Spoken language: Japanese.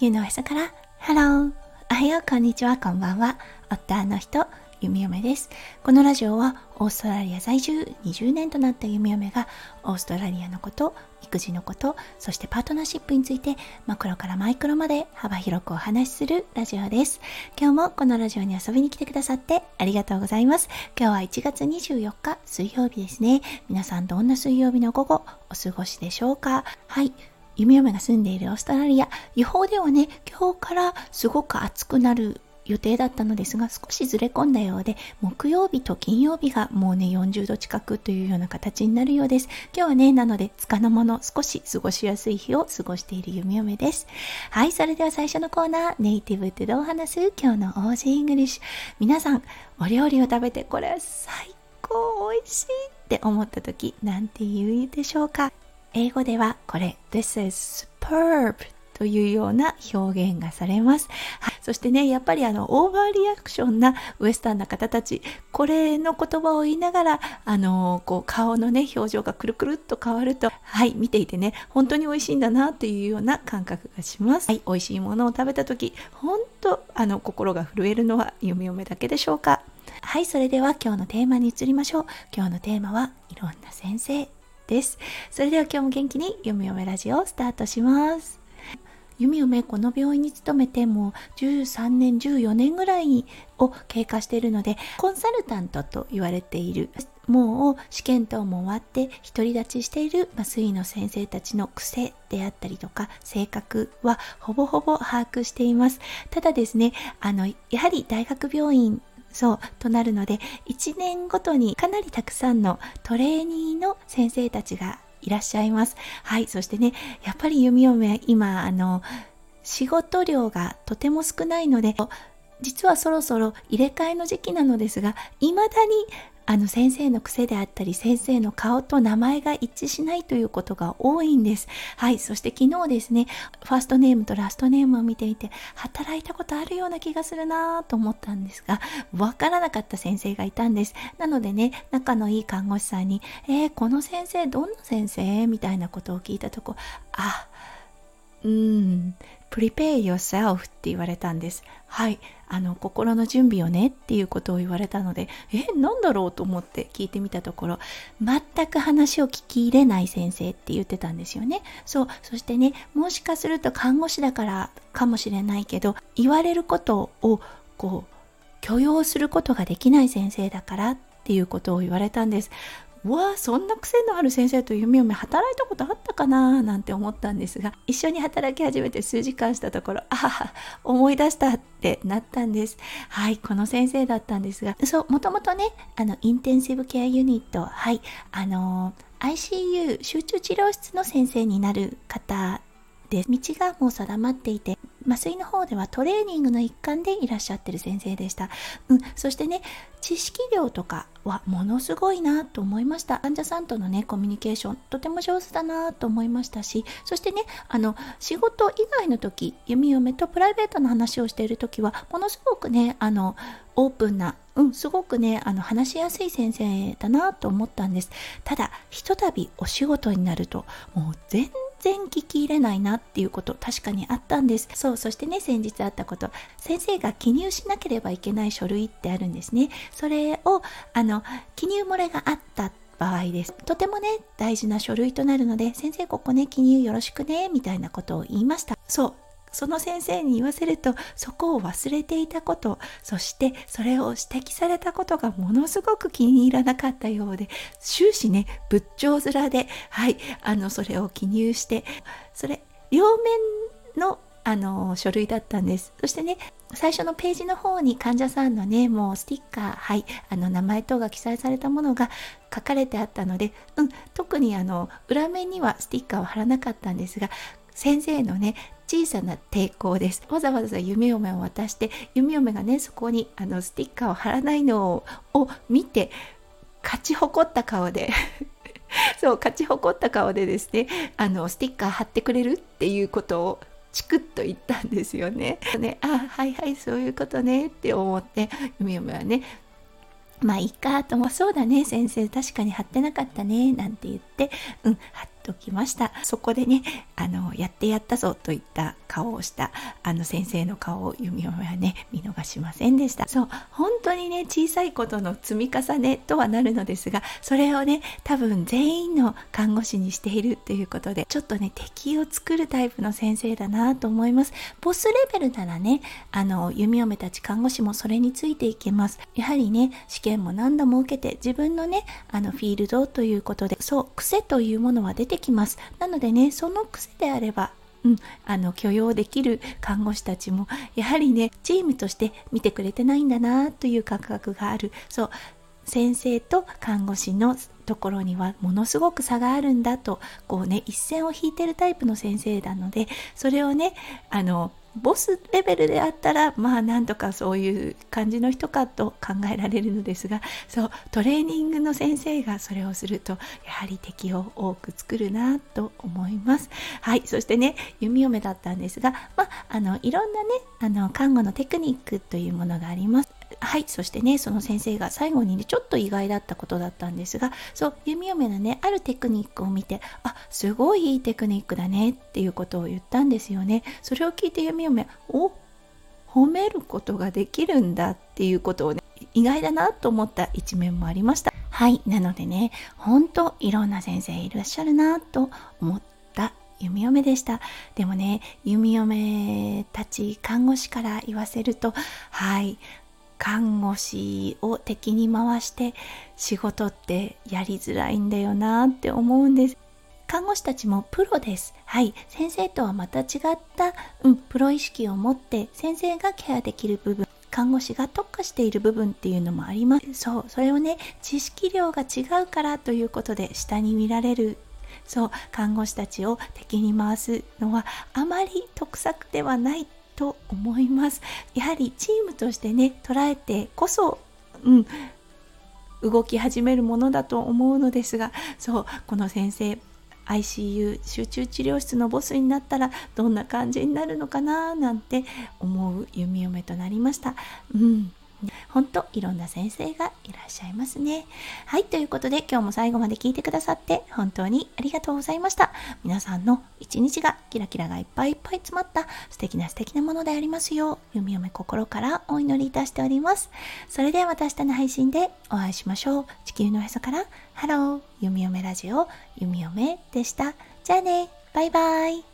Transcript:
球の朝から、ハローおはよう、こんにちは、こんばんは。夫の人、弓嫁です。このラジオはオーストラリア在住20年となった弓嫁がオーストラリアのこと、育児のこと、そしてパートナーシップについてマクロからマイクロまで幅広くお話しするラジオです。今日もこのラジオに遊びに来てくださってありがとうございます。今日は1月24日水曜日ですね。皆さんどんな水曜日の午後お過ごしでしょうか？はい。弓嫁が住んでいるオーストラリア、予報ではね、今日からすごく暑くなる予定だったのですが少しずれ込んだようで木曜日と金曜日がもうね40度近くというような形になるようです。今日はねなので束の間の少し過ごしやすい日を過ごしている弓嫁です。はいそれでは最初のコーナーネイティブってどう話す今日の Aussie English。皆さんお料理を食べてこれ最高美味しいって思った時なんて言うでしょうか？英語ではこれ This is superb というような表現がされます。はい、そしてね、やっぱりあの、オーバーリアクションなウエスタンな方たち、これの言葉を言いながら、あの、こう、顔のね、表情がくるくるっと変わると、はい、見ていてね、本当に美味しいんだなというような感覚がします。はい、美味しいものを食べた時、本当、あの、心が震えるのは、嫁嫁だけでしょうか。はい、それでは今日のテーマに移りましょう。今日のテーマは、いろんな先生です。それでは今日も元気に、読み読めラジオスタートします。弓嫁この病院に勤めてもう13年14年ぐらいを経過しているのでコンサルタントと言われているもう試験等も終わって独り立ちしている麻酔の先生たちの癖であったりとか性格はほぼほぼ把握していますただですねあのやはり大学病院そうとなるので1年ごとにかなりたくさんのトレーニーの先生たちがいらっしゃいます。はい、そしてね、やっぱり弓嫁、今、あの、仕事量がとても少ないので、実はそろそろ入れ替えの時期なのですが、未だにあの先生の癖であったり先生の顔と名前が一致しないということが多いんです。はい。そして昨日ですね、ファーストネームとラストネームを見ていて、働いたことあるような気がするなと思ったんですが、わからなかった先生がいたんです。なのでね、仲のいい看護師さんに、えー、この先生どんな先生？みたいなことを聞いたとこ、あ、うん、prepare yourself って言われたんです。はい。あの、心の準備をねっていうことを言われたので、え、なんだろうと思って聞いてみたところ、全く話を聞き入れない先生って言ってたんですよね。そう。そしてね、もしかすると看護師だからかもしれないけど、言われることを、こう、許容することができない先生だからっていうことを言われたんです。うわそんな癖のある先生と弓嫁働いたことあったかななんて思ったんですが一緒に働き始めて数時間したところああ思い出したってなったんです。はいこの先生だったんですがそうもともとねあのインテンシブケアユニットはいあの ICU 集中治療室の先生になる方で道がもう定まっていて麻酔の方ではトレーニングの一環でいらっしゃってる先生でした。うん、そしてね、知識量とかはものすごいなと思いました。患者さんとのね、コミュニケーション、とても上手だなと思いましたし、そしてね、あの、仕事以外の時、弓嫁とプライベートの話をしている時は、ものすごくね、あの、オープンな、うん、すごくね、あの、話しやすい先生だなと思ったんです。ただ、ひとたびお仕事になると、もう全然然聞き入れないなっていうこと確かにあったんですそうそしてね先日あったこと先生が記入しなければいけない書類ってあるんですねそれをあの記入漏れがあった場合です。とてもね、大事な書類となるので、先生ここね、記入よろしくね、みたいなことを言いました。そう。その先生に言わせるとそこを忘れていたことそしてそれを指摘されたことがものすごく気に入らなかったようで終始ね仏頂面ではいあのそれを記入してそれ両面のあの書類だったんです。そしてね最初のページの方に患者さんのねもうスティッカーはいあの名前等が記載されたものが書かれてあったので、うん、特にあの裏面にはスティッカーを貼らなかったんですが先生のね小さな抵抗ですわざわざ弓嫁を渡して弓嫁がねそこにあのスティッカーを貼らないのを見て勝ち誇った顔で そう勝ち誇った顔でですねあのスティッカー貼ってくれるっていうことをチクッと言ったんですよね。ねあはいはいそういうことねって思って弓嫁はねまあいいかと思うそうだね先生確かに貼ってなかったねなんて言ってうん貼っときました。そこでねあのやってやったぞといった顔をしたあの先生の顔を弓嫁はね見逃しませんでした。そう本当にね小さいことの積み重ねとはなるのですがそれをね多分全員の看護師にしているっていうことでちょっとね敵を作るタイプの先生だなと思います。ボスレベルならねあの弓嫁たち看護師もそれについていけます。やはりね試験も何度も受けて自分のねあのフィールドということでそう癖というものは出てきます。なのでねその癖であればうん、あの許容できる看護師たちもやはりねチームとして見てくれてないんだなという感覚がある。そう先生と看護師のところにはものすごく差があるんだとこうね一線を引いてるタイプの先生なのでそれをねあのボスレベルであったらまあなんとかそういう感じの人かと考えられるのですがそうトレーニングの先生がそれをするとやはり敵を多く作るなと思います。はいそしてね弓嫁だったんですがまああのいろんなねあの看護のテクニックというものがあります。はいそしてねその先生が最後にねちょっと意外だったことだったんですがそう弓嫁のねあるテクニックを見てあすごいいいテクニックだねっていうことを言ったんですよね。それを聞いて弓嫁お褒めることができるんだっていうことをね意外だなと思った一面もありました。はいなのでねほんといろんな先生いらっしゃるなと思った弓嫁でした。でもね弓嫁たち看護師から言わせるとはい看護師を敵に回して仕事ってやりづらいんだよなって思うんです看護師たちもプロです。はい。先生とはまた違った、うん、プロ意識を持って先生がケアできる部分、看護師が特化している部分っていうのもあります。そう。それをね、知識量が違うからということで下に見られるそう看護師たちを敵に回すのはあまり得策ではないと思いますやはりチームとしてね捉えてこそうん動き始めるものだと思うのですがそうこの先生 ICU 集中治療室のボスになったらどんな感じになるのかななんて思う弓嫁となりました。うん本当いろんな先生がいらっしゃいますね。はい、ということで今日も最後まで聞いてくださって本当にありがとうございました。皆さんの一日がキラキラがいっぱいいっぱい詰まった素敵な素敵なものでありますよう、弓嫁心からお祈りいたしております。それではまた明日の配信でお会いしましょう。地球のへそから、ハロー、弓嫁ラジオ、弓嫁でした。じゃあね、バイバイ。